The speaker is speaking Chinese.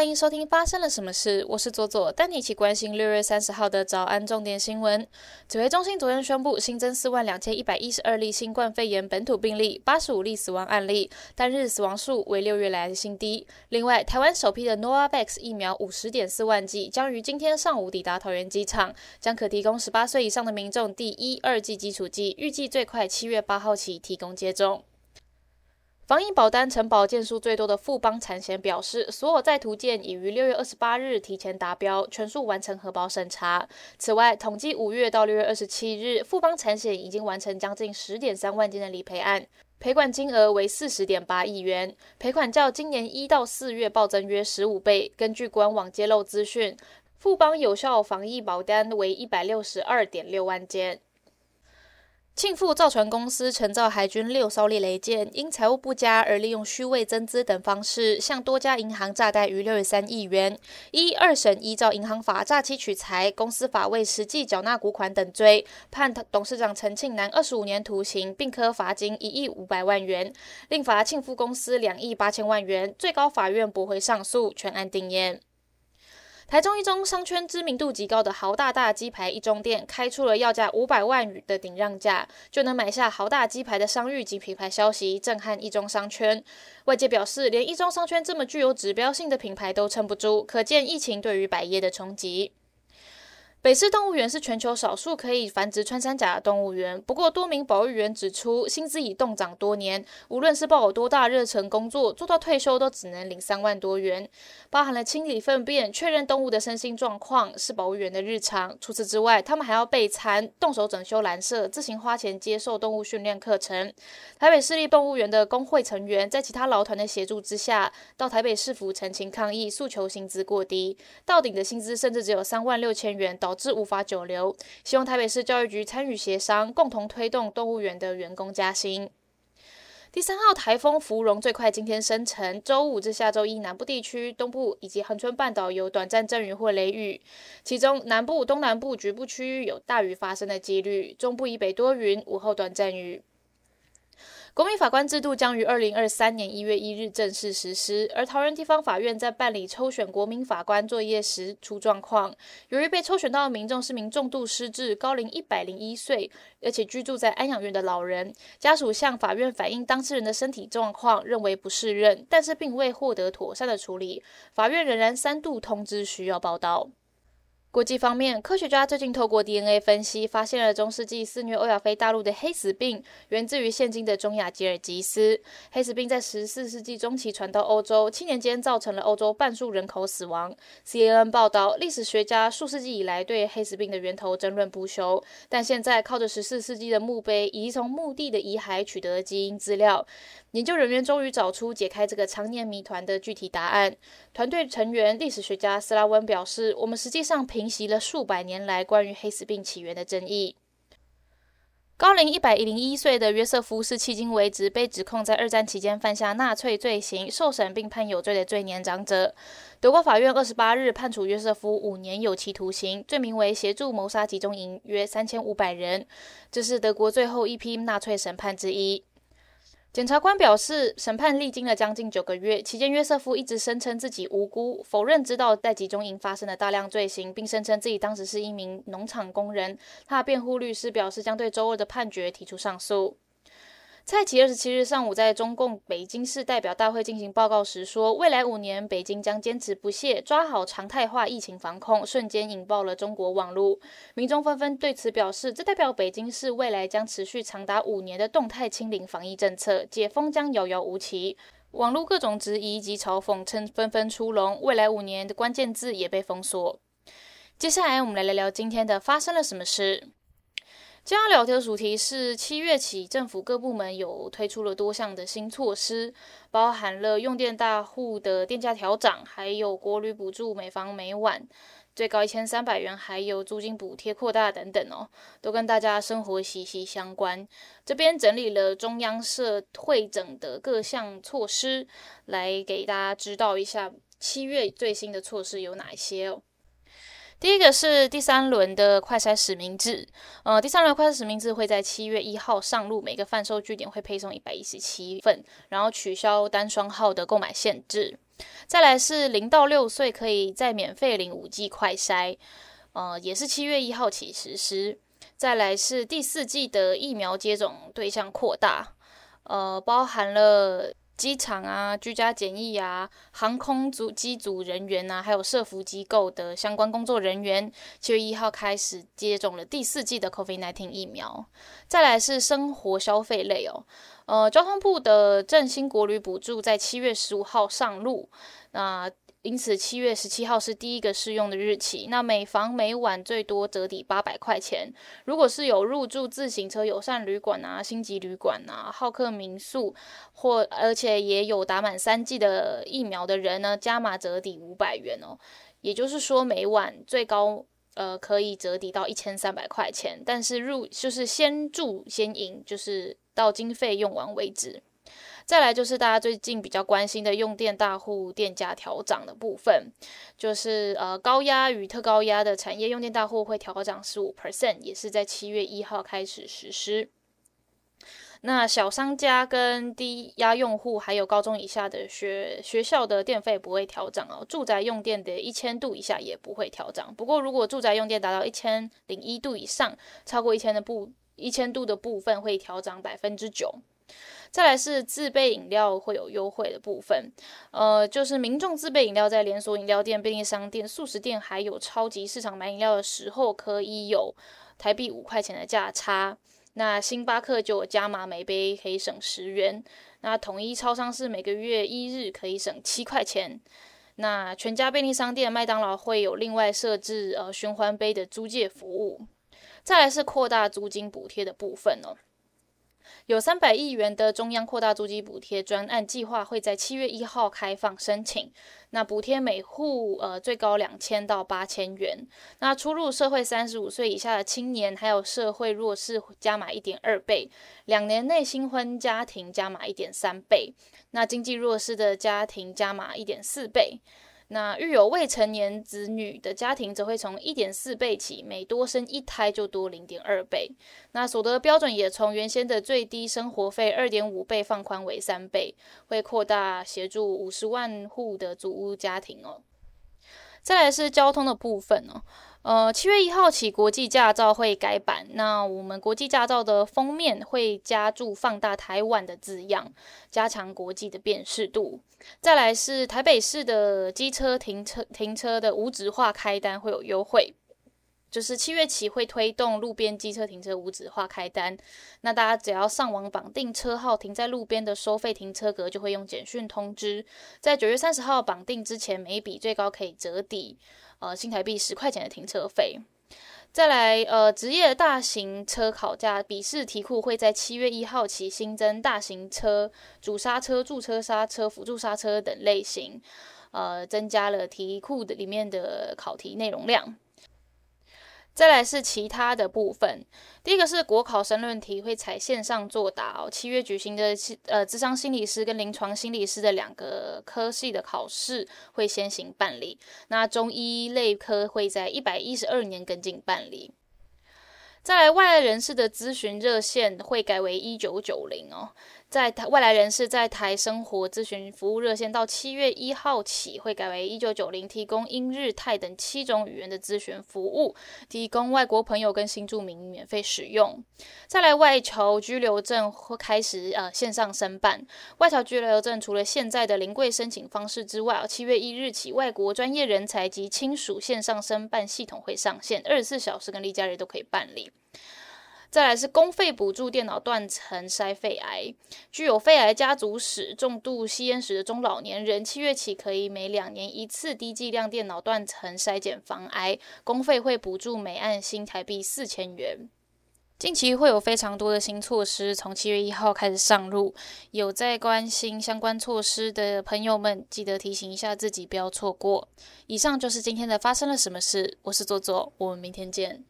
欢迎收听《发生了什么事》，我是左左，带你一起关心六月三十号的早安重点新闻。指挥中心昨天宣布新增四万两千一百一十二例新冠肺炎本土病例，八十五例死亡案例，单日死亡数为六月来的新低。另外，台湾首批的 Novavax 疫苗五十点四万剂将于今天上午抵达桃园机场，将可提供十八岁以上的民众第一、二剂基础剂，预计最快七月八号起提供接种。防疫保单承保件数最多的富邦产险表示，所有在途件已于六月二十八日提前达标，全数完成核保审查。此外，统计五月到六月二十七日，富邦产险已经完成将近十点三万件的理赔案，赔款金额为四十点八亿元，赔款较今年一到四月暴增约十五倍。根据官网揭露资讯，富邦有效防疫保单为一百六十二点六万件。庆富造船公司承造海军六艘猎雷舰，因财务不佳而利用虚位增资等方式，向多家银行诈贷逾六十三亿元。一二审依照银行法诈欺取财、公司法未实际缴纳股款等罪，判董事长陈庆南二十五年徒刑，并科罚金一亿五百万元，另罚庆富公司两亿八千万元。最高法院驳回上诉，全案定验。台中一中商圈知名度极高的豪大大鸡排一中店开出了要价五百万元的顶让价，就能买下豪大鸡排的商誉及品牌消息，震撼一中商圈。外界表示，连一中商圈这么具有指标性的品牌都撑不住，可见疫情对于百业的冲击。北市动物园是全球少数可以繁殖穿山甲的动物园。不过，多名保育员指出，薪资已冻涨多年，无论是抱有多大热忱工作，做到退休都只能领三万多元。包含了清理粪便、确认动物的身心状况，是保育员的日常。除此之外，他们还要备餐、动手整修栏舍、自行花钱接受动物训练课程。台北市立动物园的工会成员在其他劳团的协助之下，到台北市府陈情抗议，诉求薪资过低，到顶的薪资甚至只有三万六千元。导导致无法久留，希望台北市教育局参与协商，共同推动动物园的员工加薪。第三号台风芙蓉最快今天生成，周五至下周一南部地区、东部以及恒春半岛有短暂阵雨或雷雨，其中南部、东南部局部区域有大雨发生的几率，中部以北多云，午后短暂雨。国民法官制度将于二零二三年一月一日正式实施，而桃园地方法院在办理抽选国民法官作业时出状况，由于被抽选到的民众是名重度失智、高龄一百零一岁，而且居住在安养院的老人，家属向法院反映当事人的身体状况，认为不适任，但是并未获得妥善的处理，法院仍然三度通知需要报到。国际方面，科学家最近透过 DNA 分析，发现了中世纪肆虐欧亚非大陆的黑死病，源自于现今的中亚吉尔吉斯。黑死病在十四世纪中期传到欧洲，七年间造成了欧洲半数人口死亡。CNN 报道，历史学家数世纪以来对黑死病的源头争论不休，但现在靠着十四世纪的墓碑以及从墓地的遗骸取得的基因资料，研究人员终于找出解开这个常年谜团的具体答案。团队成员历史学家斯拉温表示：“我们实际上平息了数百年来关于黑死病起源的争议。高龄一百零一岁的约瑟夫是迄今为止被指控在二战期间犯下纳粹罪行、受审并判有罪的最年长者。德国法院二十八日判处约瑟夫五年有期徒刑，罪名为协助谋杀集中营约三千五百人。这是德国最后一批纳粹审判之一。检察官表示，审判历经了将近九个月，期间约瑟夫一直声称自己无辜，否认知道在集中营发生的大量罪行，并声称自己当时是一名农场工人。他的辩护律师表示，将对周二的判决提出上诉。蔡奇二十七日上午在中共北京市代表大会进行报告时说，未来五年北京将坚持不懈抓好常态化疫情防控，瞬间引爆了中国网络。民众纷纷对此表示，这代表北京市未来将持续长达五年的动态清零防疫政策，解封将遥遥无期。网络各种质疑及嘲讽称纷纷出笼，未来五年的关键字也被封锁。接下来我们来聊聊今天的发生了什么事。今天聊天的主题是七月起，政府各部门有推出了多项的新措施，包含了用电大户的电价调涨，还有国旅补助每房每晚最高一千三百元，还有租金补贴扩大等等哦，都跟大家生活息息相关。这边整理了中央社会整的各项措施，来给大家知道一下七月最新的措施有哪些哦。第一个是第三轮的快筛实名制，呃，第三轮快筛实名制会在七月一号上路，每个贩售据点会配送一百一十七份，然后取消单双号的购买限制。再来是零到六岁可以再免费领五 G 快筛，呃，也是七月一号起实施。再来是第四季的疫苗接种对象扩大，呃，包含了。机场啊，居家检疫啊，航空组机组人员啊，还有社服机构的相关工作人员，七月一号开始接种了第四季的 COVID-19 疫苗。再来是生活消费类哦，呃，交通部的振兴国旅补助在七月十五号上路，那。因此，七月十七号是第一个试用的日期。那每房每晚最多折抵八百块钱。如果是有入住自行车友善旅馆啊、星级旅馆啊、好客民宿，或而且也有打满三剂的疫苗的人呢，加码折抵五百元哦。也就是说，每晚最高呃可以折抵到一千三百块钱。但是入就是先住先赢，就是到经费用完为止。再来就是大家最近比较关心的用电大户电价调涨的部分，就是呃高压与特高压的产业用电大户会调涨十五 percent，也是在七月一号开始实施。那小商家跟低压用户还有高中以下的学学校的电费不会调涨哦，住宅用电的一千度以下也不会调涨。不过如果住宅用电达到一千零一度以上，超过一千的部一千度的部分会调涨百分之九。再来是自备饮料会有优惠的部分，呃，就是民众自备饮料在连锁饮料店、便利商店、素食店还有超级市场买饮料的时候，可以有台币五块钱的价差。那星巴克就有加码每杯可以省十元。那统一超商是每个月一日可以省七块钱。那全家便利商店、麦当劳会有另外设置呃循环杯的租借服务。再来是扩大租金补贴的部分哦。有三百亿元的中央扩大租金补贴专案计划会在七月一号开放申请。那补贴每户呃最高两千到八千元。那出入社会三十五岁以下的青年还有社会弱势加码一点二倍。两年内新婚家庭加码一点三倍。那经济弱势的家庭加码一点四倍。那育有未成年子女的家庭则会从一点四倍起，每多生一胎就多零点二倍。那所得标准也从原先的最低生活费二点五倍放宽为三倍，会扩大协助五十万户的祖屋家庭哦。再来是交通的部分哦。呃，七月一号起，国际驾照会改版。那我们国际驾照的封面会加注放大台湾的字样，加强国际的辨识度。再来是台北市的机车停车停车的无纸化开单会有优惠，就是七月起会推动路边机车停车无纸化开单。那大家只要上网绑定车号，停在路边的收费停车格就会用简讯通知，在九月三十号绑定之前，每笔最高可以折抵。呃，新台币十块钱的停车费。再来，呃，职业大型车考驾笔试题库会在七月一号起新增大型车主刹车、驻车刹车、辅助刹车等类型，呃，增加了题库的里面的考题内容量。再来是其他的部分，第一个是国考申论题会采线上作答哦。七月举行的呃，智商心理师跟临床心理师的两个科系的考试会先行办理，那中医类科会在一百一十二年跟进办理。再来，外来人士的咨询热线会改为一九九零哦。在台外来人士在台生活咨询服务热线到七月一号起会改为一九九零，提供英日泰等七种语言的咨询服务，提供外国朋友跟新住民免费使用。再来，外侨居留证会开始呃线上申办。外侨居留证除了现在的临柜申请方式之外，七月一日起，外国专业人才及亲属线上申办系统会上线，二十四小时跟例假日都可以办理。再来是公费补助电脑断层筛肺癌，具有肺癌家族史、重度吸烟史的中老年人，七月起可以每两年一次低剂量电脑断层筛检防癌，公费会补助每案新台币四千元。近期会有非常多的新措施，从七月一号开始上路，有在关心相关措施的朋友们，记得提醒一下自己，不要错过。以上就是今天的发生了什么事，我是左左，我们明天见。